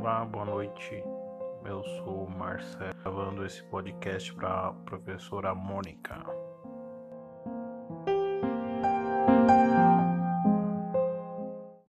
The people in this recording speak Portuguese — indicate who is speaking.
Speaker 1: Olá, boa noite. Eu sou o Marcelo, gravando esse podcast para a professora Mônica.